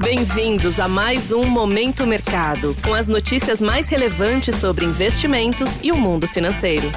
Bem-vindos a mais um Momento Mercado, com as notícias mais relevantes sobre investimentos e o mundo financeiro.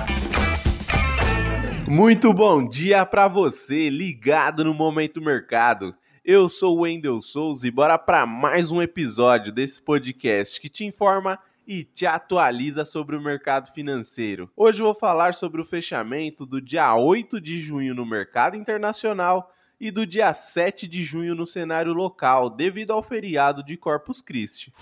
Muito bom dia para você, ligado no Momento Mercado. Eu sou o Wendel Souza e bora para mais um episódio desse podcast que te informa e te atualiza sobre o mercado financeiro. Hoje vou falar sobre o fechamento do dia 8 de junho no mercado internacional e do dia 7 de junho no cenário local, devido ao feriado de Corpus Christi.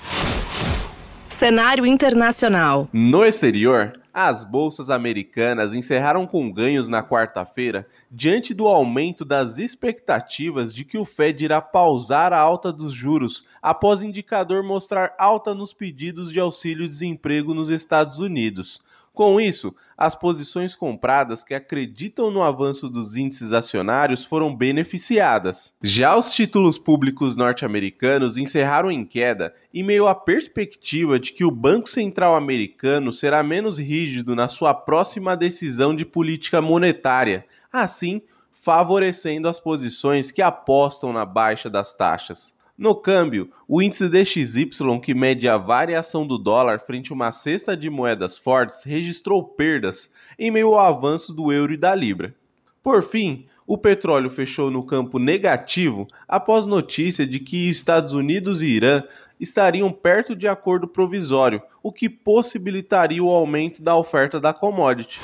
Cenário internacional. No exterior, as bolsas americanas encerraram com ganhos na quarta-feira, diante do aumento das expectativas de que o Fed irá pausar a alta dos juros após indicador mostrar alta nos pedidos de auxílio-desemprego nos Estados Unidos. Com isso, as posições compradas que acreditam no avanço dos índices acionários foram beneficiadas. Já os títulos públicos norte-americanos encerraram em queda em meio à perspectiva de que o Banco Central americano será menos rígido na sua próxima decisão de política monetária, assim favorecendo as posições que apostam na baixa das taxas. No câmbio, o índice DXY, que mede a variação do dólar frente a uma cesta de moedas fortes, registrou perdas em meio ao avanço do euro e da libra. Por fim, o petróleo fechou no campo negativo após notícia de que Estados Unidos e Irã estariam perto de acordo provisório, o que possibilitaria o aumento da oferta da commodity.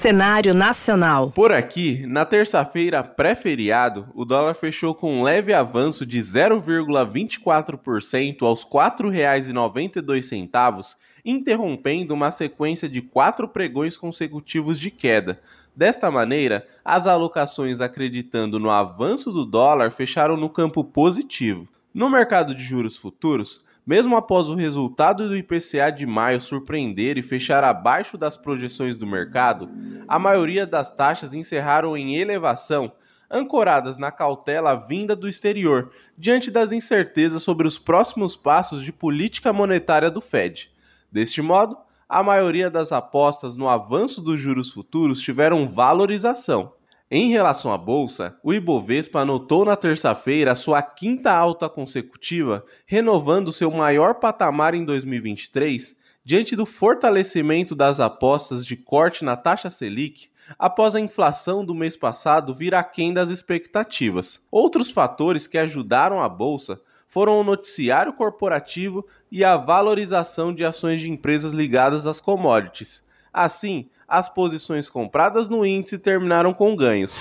Cenário nacional. Por aqui, na terça-feira pré-feriado, o dólar fechou com um leve avanço de 0,24% aos R$ 4,92, interrompendo uma sequência de quatro pregões consecutivos de queda. Desta maneira, as alocações acreditando no avanço do dólar fecharam no campo positivo. No mercado de juros futuros, mesmo após o resultado do IPCA de maio surpreender e fechar abaixo das projeções do mercado, a maioria das taxas encerraram em elevação, ancoradas na cautela vinda do exterior, diante das incertezas sobre os próximos passos de política monetária do Fed. Deste modo, a maioria das apostas no avanço dos juros futuros tiveram valorização. Em relação à bolsa, o Ibovespa anotou na terça-feira sua quinta alta consecutiva, renovando seu maior patamar em 2023, diante do fortalecimento das apostas de corte na taxa Selic após a inflação do mês passado vir aquém das expectativas. Outros fatores que ajudaram a bolsa foram o noticiário corporativo e a valorização de ações de empresas ligadas às commodities. Assim, as posições compradas no índice terminaram com ganhos.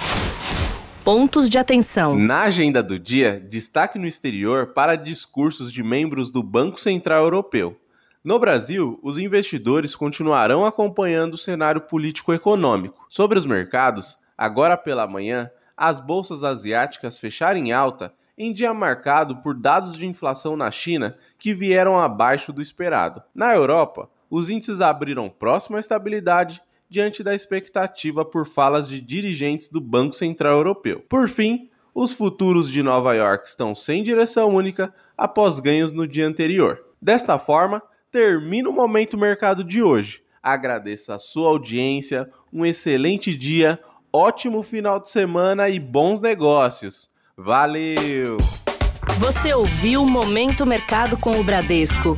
Pontos de atenção. Na agenda do dia, destaque no exterior para discursos de membros do Banco Central Europeu. No Brasil, os investidores continuarão acompanhando o cenário político-econômico. Sobre os mercados, agora pela manhã, as bolsas asiáticas fecharam em alta em dia marcado por dados de inflação na China que vieram abaixo do esperado. Na Europa, os índices abriram próximo à estabilidade diante da expectativa por falas de dirigentes do Banco Central Europeu. Por fim, os futuros de Nova York estão sem direção única após ganhos no dia anterior. Desta forma, termina o momento mercado de hoje. Agradeço a sua audiência, um excelente dia, ótimo final de semana e bons negócios. Valeu! Você ouviu Momento Mercado com o Bradesco.